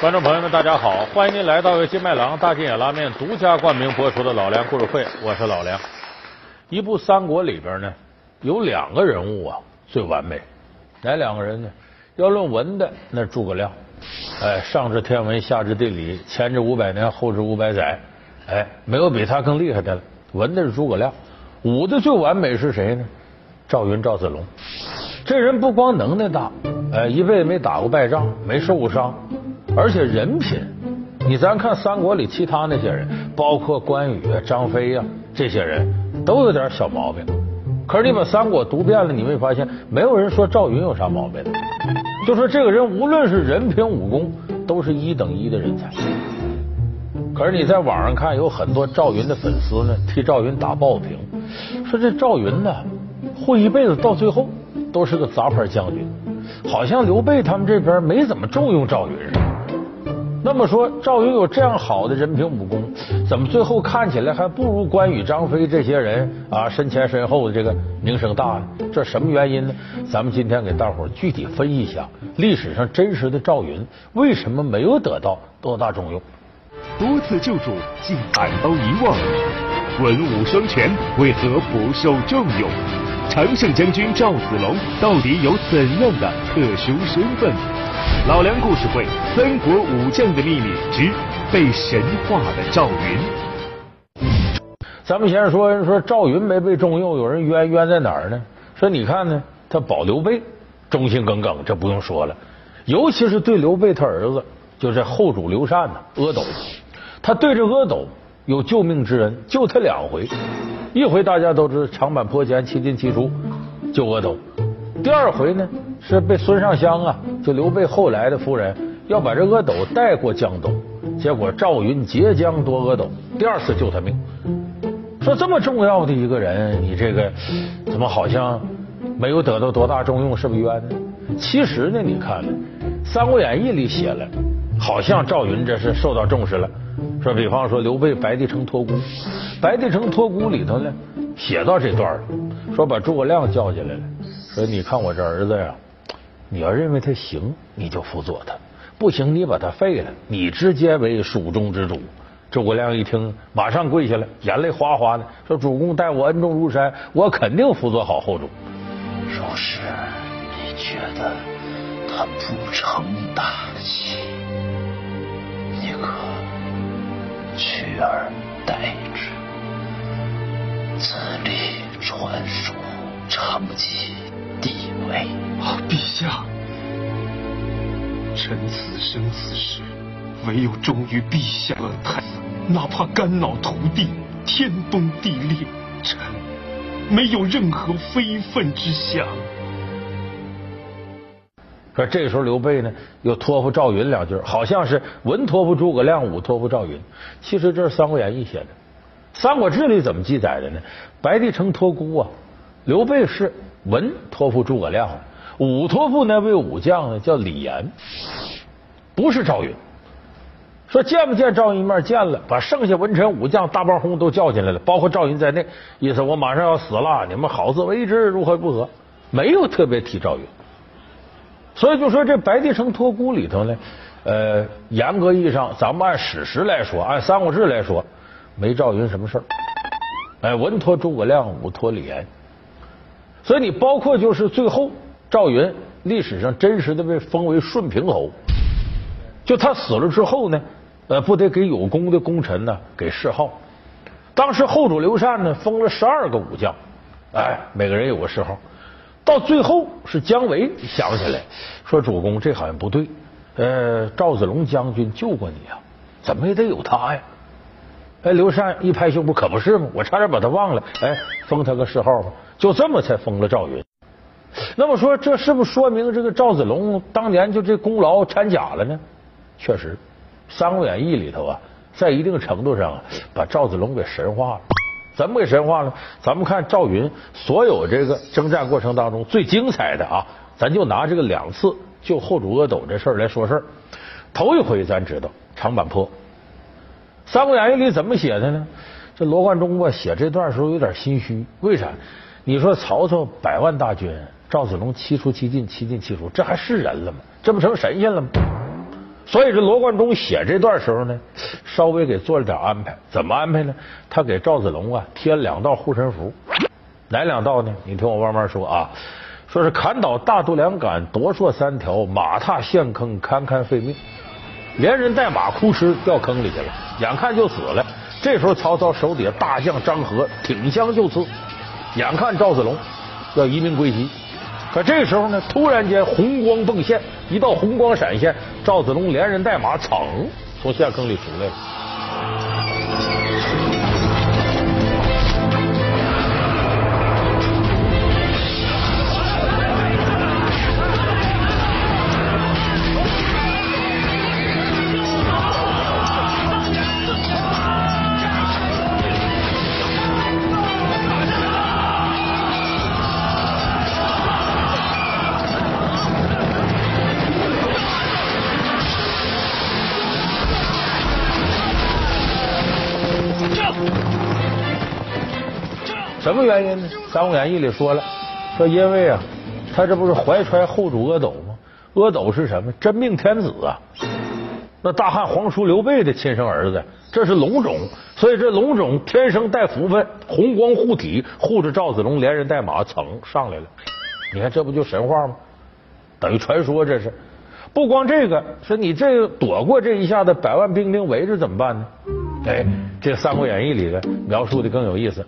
观众朋友们，大家好！欢迎您来到由金麦郎大金眼拉面独家冠名播出的《老梁故事会》，我是老梁。一部三国里边呢，有两个人物啊最完美，哪两个人呢？要论文的，那诸葛亮。哎，上知天文，下知地理，前知五百年，后知五百载。哎，没有比他更厉害的了。文的是诸葛亮，武的最完美是谁呢？赵云、赵子龙。这人不光能耐大，哎，一辈子没打过败仗，没受过伤。而且人品，你咱看三国里其他那些人，包括关羽、张飞呀，这些人都有点小毛病。可是你把三国读遍了，你没发现没有人说赵云有啥毛病？就说这个人无论是人品、武功，都是一等一的人才。可是你在网上看，有很多赵云的粉丝呢，替赵云打抱不平，说这赵云呢，混一辈子到最后都是个杂牌将军，好像刘备他们这边没怎么重用赵云似的。那么说，赵云有这样好的人品武功，怎么最后看起来还不如关羽、张飞这些人啊身前身后的这个名声大呢？这什么原因呢？咱们今天给大伙具体分析一下历史上真实的赵云为什么没有得到多大重用。多次救主竟反遭遗忘，文武双全为何不受重用？常胜将军赵子龙到底有怎样的特殊身份？老梁故事会：三国武将的秘密之被神化的赵云。咱们先说说赵云没被重用，有人冤冤在哪儿呢？说你看呢，他保刘备忠心耿耿，这不用说了。尤其是对刘备他儿子，就是后主刘禅呢，阿斗，他对着阿斗有救命之恩，救他两回。一回大家都知道长坂坡前七进七出救阿斗，第二回呢？是被孙尚香啊，就刘备后来的夫人，要把这阿斗带过江东，结果赵云截江夺阿斗，第二次救他命。说这么重要的一个人，你这个怎么好像没有得到多大重用，是不冤呢？其实呢，你看《三国演义》里写了，好像赵云这是受到重视了。说比方说刘备白帝城托孤，白帝城托孤里头呢写到这段了，说把诸葛亮叫进来了，说你看我这儿子呀。你要认为他行，你就辅佐他；不行，你把他废了，你直接为蜀中之主。诸葛亮一听，马上跪下了，眼泪哗哗的，说：“主公待我恩重如山，我肯定辅佐好后主。”若是你觉得他不成大器，你可取而代之，自立传属，长期地位啊，陛下，臣此生此世，唯有忠于陛下太子，哪怕肝脑涂地，天崩地裂，臣没有任何非分之想。说这时候刘备呢，又托付赵云两句，好像是文托付诸葛亮，武托付赵云。其实这是《三国演义》写的，《三国志》里怎么记载的呢？白帝城托孤啊，刘备是。文托付诸葛亮，武托付那位武将呢？叫李严，不是赵云。说见不见赵云一面？见了，把剩下文臣武将大帮轰都叫进来了，包括赵云在内。意思我马上要死了，你们好自为之，如何如何？没有特别提赵云。所以就说这白帝城托孤里头呢，呃，严格意义上，咱们按史实来说，按三国志来说，没赵云什么事。哎，文托诸葛亮，武托李严。所以你包括就是最后赵云历史上真实的被封为顺平侯，就他死了之后呢，呃，不得给有功的功臣呢给谥号。当时后主刘禅呢封了十二个武将，哎，每个人有个谥号。到最后是姜维想起来说：“主公，这好像不对。呃，赵子龙将军救过你啊，怎么也得有他呀？”哎，刘禅一拍胸脯，可不是吗？我差点把他忘了。哎，封他个谥号吧。就这么才封了赵云。那么说，这是不是说明这个赵子龙当年就这功劳掺假了呢？确实，《三国演义》里头啊，在一定程度上把赵子龙给神化了。怎么给神化了？咱们看赵云所有这个征战过程当中最精彩的啊，咱就拿这个两次救后主阿斗这事儿来说事儿。头一回咱知道长坂坡，《三国演义》里怎么写的呢？这罗贯中吧写这段时候有点心虚，为啥？你说曹操百万大军，赵子龙七出七进，七进七出，这还是人了吗？这不成神仙了吗？所以这罗贯中写这段时候呢，稍微给做了点安排。怎么安排呢？他给赵子龙啊贴了两道护身符。哪两道呢？你听我慢慢说啊。说是砍倒大度两杆，夺槊三条，马踏陷坑，堪堪废命。连人带马哭哧掉坑里去了，眼看就死了。这时候曹操手底下大将张合挺枪就刺，眼看赵子龙要移民归西。可这时候呢，突然间红光迸现，一道红光闪现，赵子龙连人带马，噌从陷坑里出来了。什么原因呢？《三国演义》里说了，说因为啊，他这不是怀揣后主阿斗吗？阿斗是什么？真命天子啊！那大汉皇叔刘备的亲生儿子，这是龙种，所以这龙种天生带福分，红光护体，护着赵子龙连人带马蹭上来了。你看这不就神话吗？等于传说这是。不光这个，说你这躲过这一下子，百万兵丁围着怎么办呢？哎，这《三国演义》里的描述的更有意思。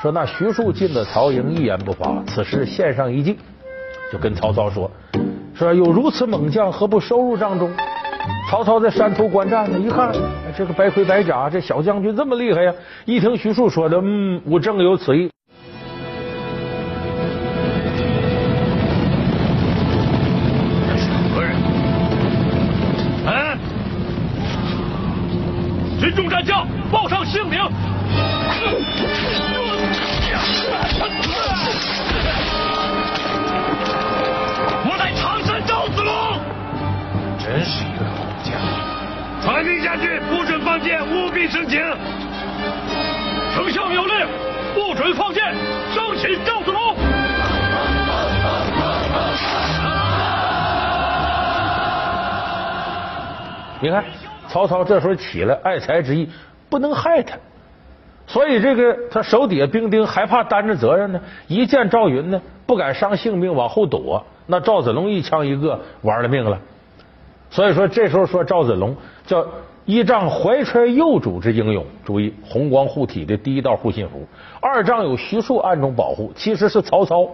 说那徐庶进了曹营，一言不发。此时献上一计，就跟曹操说：“说有如此猛将，何不收入帐中？”曹操在山头观战呢，一看这个白盔白甲，这小将军这么厉害呀！一听徐庶说的，嗯，我正有此意。何人？嗯，军中战将，报上姓名。我乃常山赵子龙，真是一个好将。传令下去，不准放箭，务必申请。丞相有令，不准放箭，升起赵子龙。你看，曹操这时候起了爱才之意，不能害他。所以这个他手底下兵丁还怕担着责任呢，一见赵云呢，不敢伤性命往后躲。那赵子龙一枪一个，玩了命了。所以说这时候说赵子龙叫一仗怀揣幼主之英勇，注意红光护体的第一道护心符，二仗有徐庶暗中保护，其实是曹操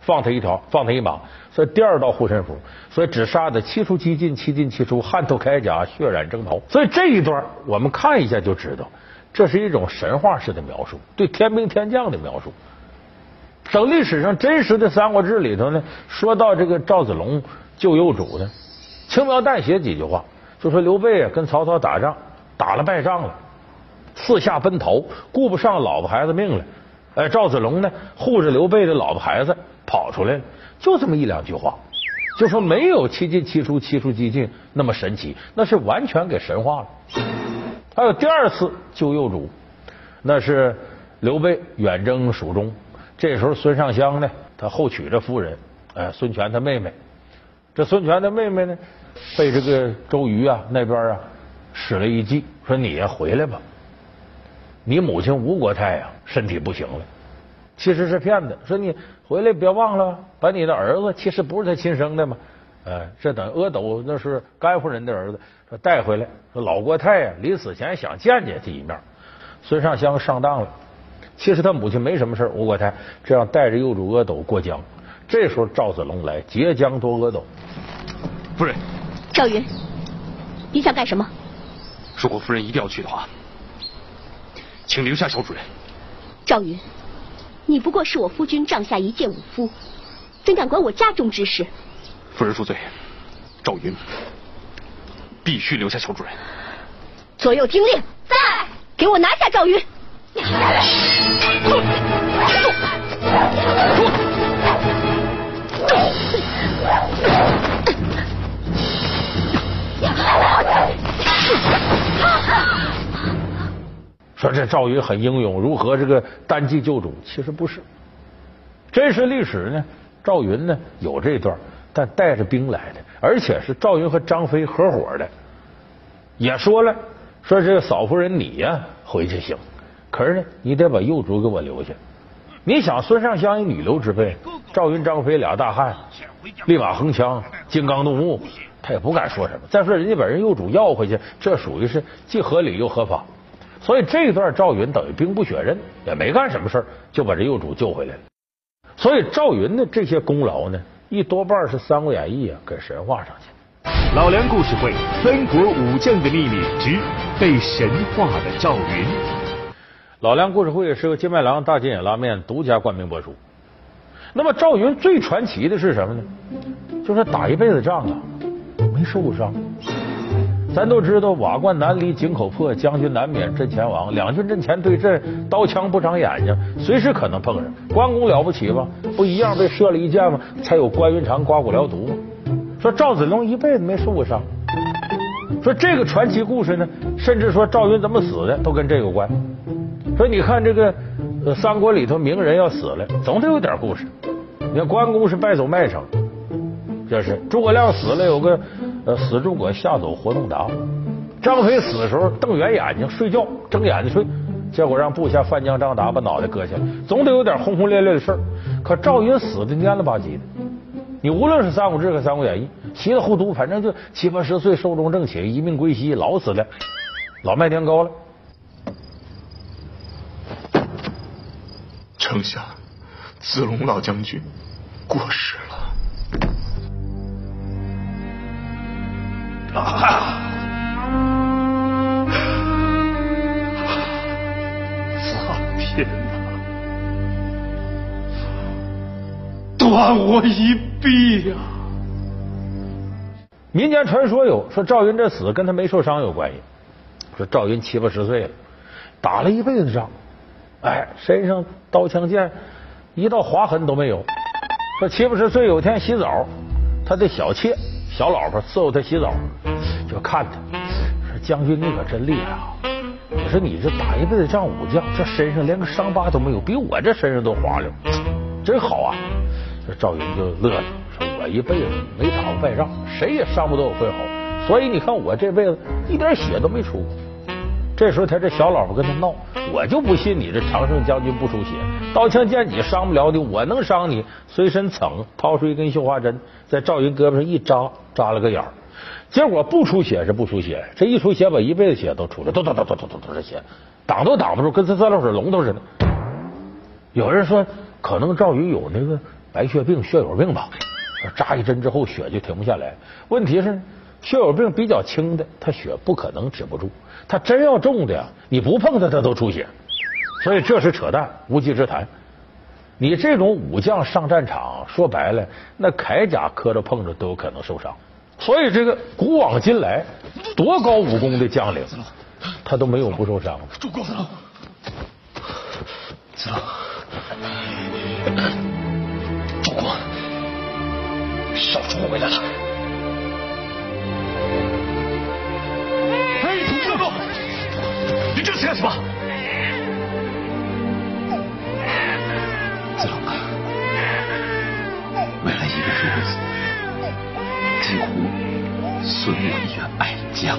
放他一条，放他一马。所以第二道护身符，所以只杀的七出七进，七进七出，汗透铠甲，血染征袍。所以这一段我们看一下就知道。这是一种神话式的描述，对天兵天将的描述。整历史上真实的《三国志》里头呢，说到这个赵子龙救幼主呢，轻描淡写几句话，就说刘备啊跟曹操打仗打了败仗了，四下奔逃，顾不上老婆孩子命了。哎，赵子龙呢护着刘备的老婆孩子跑出来了，就这么一两句话，就说没有七进七出七出七进那么神奇，那是完全给神话了。还有第二次救幼主，那是刘备远征蜀中，这时候孙尚香呢，他后娶着夫人，呃，孙权他妹妹。这孙权的妹妹呢，被这个周瑜啊那边啊使了一计，说你呀回来吧，你母亲吴国太呀身体不行了，其实是骗子。说你回来别忘了，把你的儿子其实不是他亲生的嘛，哎，这等阿斗那是甘夫人的儿子。说带回来，说老国太呀，临死前想见见他一面。孙尚香上当了，其实他母亲没什么事吴国太这样带着幼主阿斗过江。这时候赵子龙来截江夺阿斗。夫人，赵云，你想干什么？如果夫人一定要去的话，请留下小主人。赵云，你不过是我夫君帐下一介武夫，怎敢管我家中之事？夫人恕罪，赵云。必须留下小主人。左右听令，在，给我拿下赵云。说这赵云很英勇，如何这个单骑救主？其实不是，真实历史呢？赵云呢有这段，但带着兵来的。而且是赵云和张飞合伙的，也说了，说这个嫂夫人你呀回去行，可是呢，你得把幼主给我留下。你想孙尚香一女流之辈，赵云、张飞俩大汉，立马横枪，金刚怒目，他也不敢说什么。再说人家把人幼主要回去，这属于是既合理又合法。所以这一段赵云等于兵不血刃，也没干什么事儿，就把这幼主救回来了。所以赵云的这些功劳呢，一多半是《三国演义》啊给神话上去。老梁故事会：三国武将的秘密之被神话的赵云。老梁故事会是由金麦郎大金眼拉面独家冠名播出。那么赵云最传奇的是什么呢？就是打一辈子仗啊，没受过伤。咱都知道瓦罐难离井口破，将军难免阵前亡。两军阵前对阵，刀枪不长眼睛，随时可能碰上。关公了不起吗？不一样被射了一箭吗？才有关云长刮骨疗毒吗？说赵子龙一辈子没受过伤。说这个传奇故事呢，甚至说赵云怎么死的都跟这有关。说你看这个三国里头名人要死了，总得有点故事。你看关公是败走麦城，这是诸葛亮死了有个。呃，死诸葛吓走活动达。张飞死的时候瞪圆眼睛睡觉，睁眼睛睡，结果让部下范江张达把脑袋割下来，总得有点轰轰烈烈的事儿。可赵云死的蔫了吧唧的，你无论是《三国志》和《三国演义》，稀里糊涂，反正就七八十岁寿终正寝，一命归西，老死的，老卖年糕了。丞相，子龙老将军过世了。啊！苍天呐，断我一臂呀！民间传说有说赵云这死跟他没受伤有关系。说赵云七八十岁了，打了一辈子仗，哎，身上刀枪剑一道划痕都没有。说七八十岁有天洗澡，他的小妾。小老婆伺候他洗澡，就看他说：“将军你可真厉害啊！我说你这打一辈子仗武将，这身上连个伤疤都没有，比我这身上都滑溜，真好啊！”这赵云就乐了，说：“我一辈子没打过败仗，谁也伤不到我分毫，所以你看我这辈子一点血都没出过。”这时候他这小老婆跟他闹：“我就不信你这常胜将军不出血，刀枪剑戟伤不了你，我能伤你？”随身蹭掏出一根绣花针，在赵云胳膊上一扎。扎了个眼儿，结果不出血是不出血，这一出血把一辈子血都出来，都都都都都都都是血，挡都挡不住，跟这三漏水龙头似的。有人说可能赵云有那个白血病、血友病吧，扎一针之后血就停不下来。问题是血友病比较轻的，他血不可能止不住，他真要重的呀，你不碰他他都出血，所以这是扯淡，无稽之谈。你这种武将上战场，说白了，那铠甲磕着碰着都有可能受伤。所以这个古往今来，多高武功的将领，他都没有不受伤。主公，子龙，子龙，主公，少主回来了。爱将。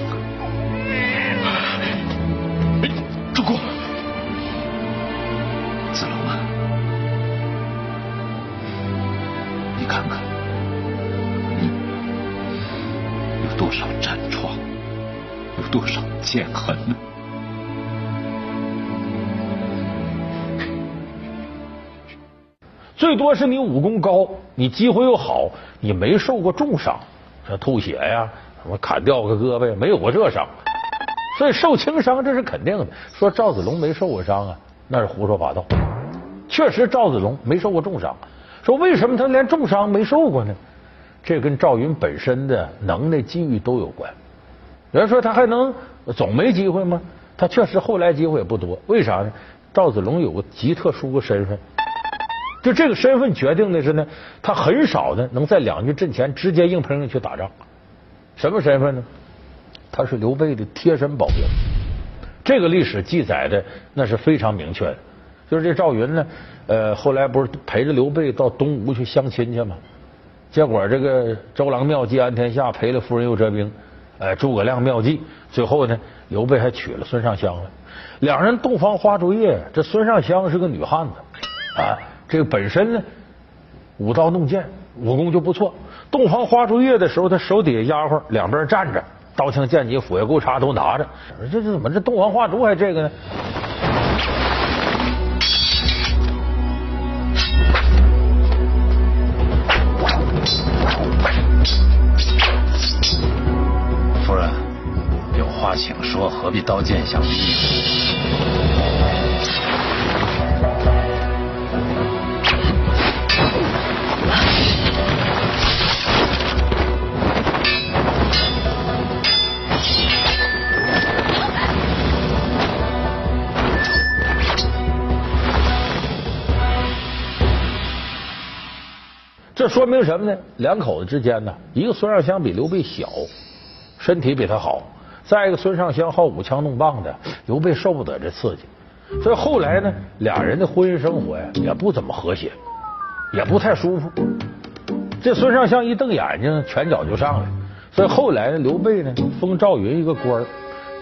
主公，子龙啊，你看看，你有多少战疮，有多少剑痕呢？最多是你武功高，你机会又好，你没受过重伤，这吐血呀，么砍掉个胳膊，没有过这伤，所以受轻伤这是肯定的。说赵子龙没受过伤啊，那是胡说八道。确实赵子龙没受过重伤。说为什么他连重伤没受过呢？这跟赵云本身的能耐、机遇都有关。有人说他还能总没机会吗？他确实后来机会也不多。为啥呢？赵子龙有个极特殊的身份。就这个身份决定的是呢，他很少呢能在两军阵前直接硬碰硬去打仗。什么身份呢？他是刘备的贴身保镖。这个历史记载的那是非常明确的。就是这赵云呢，呃，后来不是陪着刘备到东吴去相亲去吗？结果这个周郎妙计安天下，赔了夫人又折兵，呃，诸葛亮妙计，最后呢，刘备还娶了孙尚香了。两人洞房花烛夜，这孙尚香是个女汉子啊，这个本身呢舞刀弄剑，武功就不错。洞房花烛夜的时候，他手底下丫鬟两边站着，刀枪剑戟斧钺钩叉都拿着。这这怎么这洞房花烛还这个呢？夫人，有话请说，何必刀剑相逼？这说明什么呢？两口子之间呢，一个孙尚香比刘备小，身体比他好；再一个孙尚香好舞枪弄棒的，刘备受不得这刺激。所以后来呢，俩人的婚姻生活呀也不怎么和谐，也不太舒服。这孙尚香一瞪眼睛，拳脚就上来。所以后来呢，刘备呢封赵云一个官儿，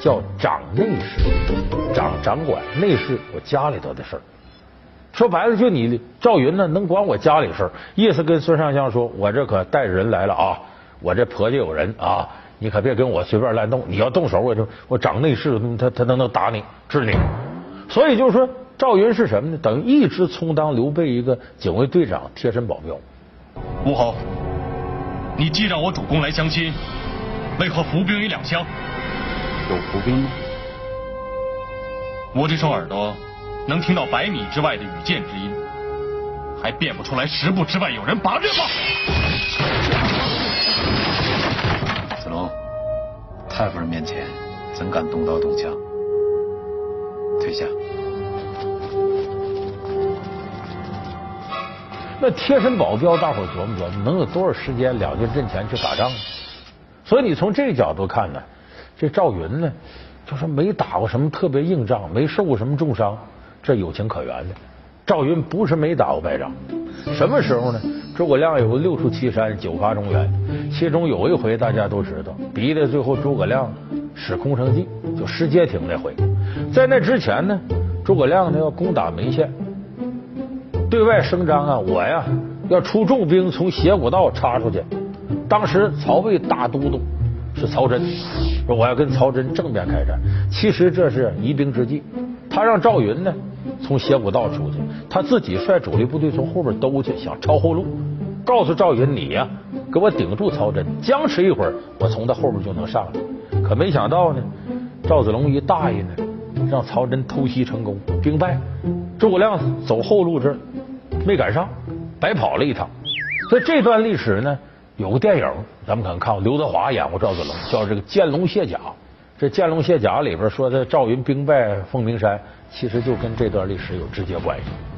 叫掌内侍，掌掌管内侍我家里头的事儿。说白了，就你赵云呢，能管我家里事儿，意思跟孙尚香说，我这可带着人来了啊，我这婆家有人啊，你可别跟我随便乱动，你要动手，我就我掌内侍，他他能能打你治你。所以就是说，赵云是什么呢？等于一直充当刘备一个警卫队长贴身保镖。吴侯，你既让我主公来相亲，为何伏兵于两厢？有伏兵吗？我这双耳朵能听到百米之外的羽箭之音，还辨不出来十步之外有人拔刃吗？子龙，太夫人面前怎敢动刀动枪？退下。那贴身保镖，大伙琢磨琢磨，能有多少时间两军阵前去打仗呢？所以你从这个角度看呢，这赵云呢，就是没打过什么特别硬仗，没受过什么重伤，这有情可原的。赵云不是没打过败仗，什么时候呢？诸葛亮有个六出祁山，九伐中原，其中有一回大家都知道，逼得最后诸葛亮使空城计，就失街亭那回。在那之前呢，诸葛亮呢要攻打眉县。对外声张啊，我呀要出重兵从斜谷道插出去。当时曹魏大都督是曹真，说我要跟曹真正面开战。其实这是疑兵之计，他让赵云呢从斜谷道出去，他自己率主力部队从后边兜去，想抄后路。告诉赵云，你呀给我顶住曹真，僵持一会儿，我从他后边就能上来。可没想到呢，赵子龙一大意呢，让曹真偷袭成功，兵败。诸葛亮走后路这。没赶上，白跑了一趟。所以这段历史呢，有个电影，咱们可能看过，刘德华演过赵子龙，叫这个《见龙卸甲》。这《见龙卸甲》里边说的赵云兵败凤鸣山，其实就跟这段历史有直接关系。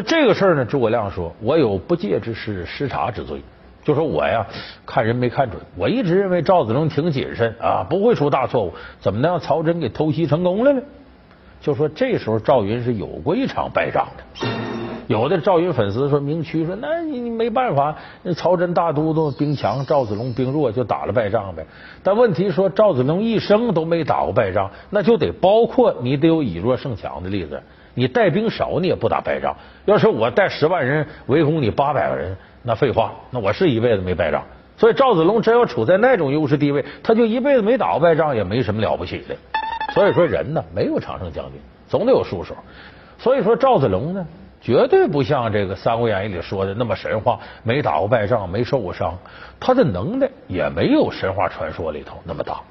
说这个事儿呢，诸葛亮说：“我有不戒之失，失察之罪。”就说我呀，看人没看准。我一直认为赵子龙挺谨慎啊，不会出大错误，怎么能让曹真给偷袭成功了呢？就说这时候赵云是有过一场败仗的。有的赵云粉丝说明屈说：“那你你没办法，那曹真大都督兵强，赵子龙兵弱，就打了败仗呗。”但问题说赵子龙一生都没打过败仗，那就得包括你得有以弱胜强的例子。你带兵少，你也不打败仗。要是我带十万人围攻你八百个人，那废话，那我是一辈子没败仗。所以赵子龙真要处在那种优势地位，他就一辈子没打过败仗，也没什么了不起的。所以说人呢，没有常胜将军，总得有输手。所以说赵子龙呢，绝对不像这个《三国演义》里说的那么神话，没打过败仗，没受过伤，他的能耐也没有神话传说里头那么大。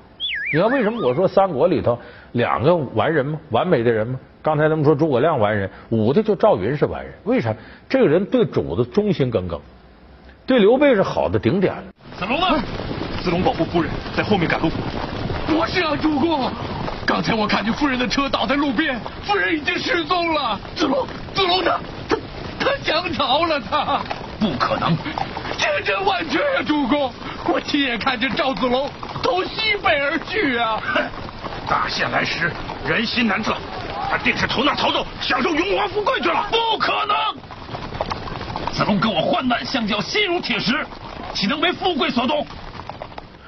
你看为什么我说三国里头两个完人吗？完美的人吗？刚才咱们说诸葛亮完人，武的就赵云是完人。为啥？这个人对主子忠心耿耿，对刘备是好的顶点。子龙呢？子龙保护夫人，在后面赶路。不是啊，主公。刚才我看见夫人的车倒在路边，夫人已经失踪了。子龙，子龙他？他他降朝了，他不可能！千真万确呀，主公，我亲眼看见赵子龙投西北而去啊！大限来时，人心难测，他定是投那逃走，享受荣华富贵去了。不可能！子龙跟我患难相交，心如铁石，岂能为富贵所动？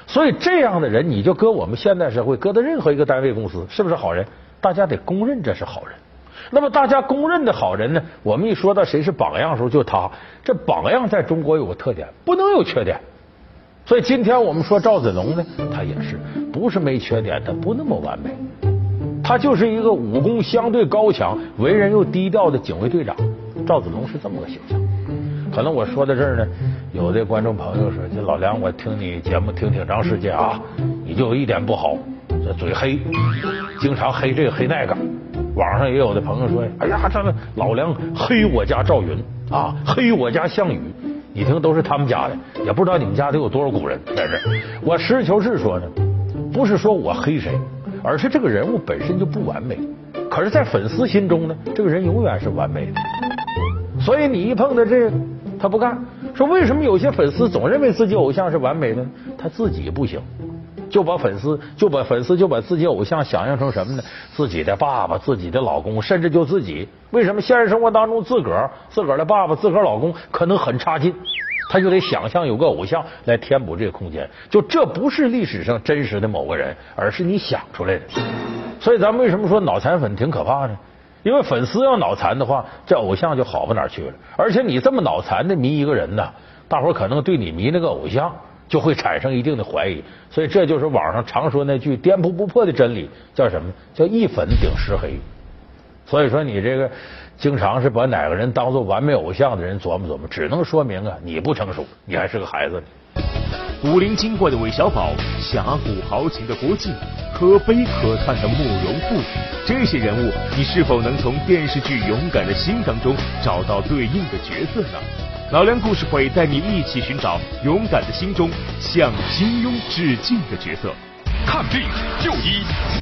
所以这样的人，你就搁我们现代社会，搁到任何一个单位公司，是不是好人？大家得公认这是好人。那么大家公认的好人呢？我们一说到谁是榜样的时候，就他。这榜样在中国有个特点，不能有缺点。所以今天我们说赵子龙呢，他也是不是没缺点，他不那么完美。他就是一个武功相对高强、为人又低调的警卫队长。赵子龙是这么个形象。可能我说到这儿呢，有的观众朋友说：“这老梁，我听你节目听挺长时间啊，你就有一点不好，这嘴黑，经常黑这个黑那个。”网上也有的朋友说：“哎呀，这个老梁黑我家赵云啊，黑我家项羽。”你听，都是他们家的，也不知道你们家得有多少古人在这。我实事求是说呢，不是说我黑谁，而是这个人物本身就不完美。可是，在粉丝心中呢，这个人永远是完美的。所以你一碰到这，他不干。说为什么有些粉丝总认为自己偶像是完美的，他自己不行。就把粉丝就把粉丝就把自己偶像想象成什么呢？自己的爸爸、自己的老公，甚至就自己。为什么现实生活当中自个儿、自个儿的爸爸、自个儿老公可能很差劲？他就得想象有个偶像来填补这个空间。就这不是历史上真实的某个人，而是你想出来的。所以咱们为什么说脑残粉挺可怕呢？因为粉丝要脑残的话，这偶像就好不哪去了。而且你这么脑残的迷一个人呢，大伙可能对你迷那个偶像。就会产生一定的怀疑，所以这就是网上常说那句颠扑不破的真理，叫什么？叫一粉顶十黑。所以说你这个经常是把哪个人当做完美偶像的人琢磨琢磨，只能说明啊你不成熟，你还是个孩子。古灵精怪的韦小宝，侠骨豪情的郭靖，可悲可叹的慕容复，这些人物，你是否能从电视剧《勇敢的心》当中找到对应的角色呢？老梁故事会带你一起寻找勇敢的心中向金庸致敬的角色。看病就医。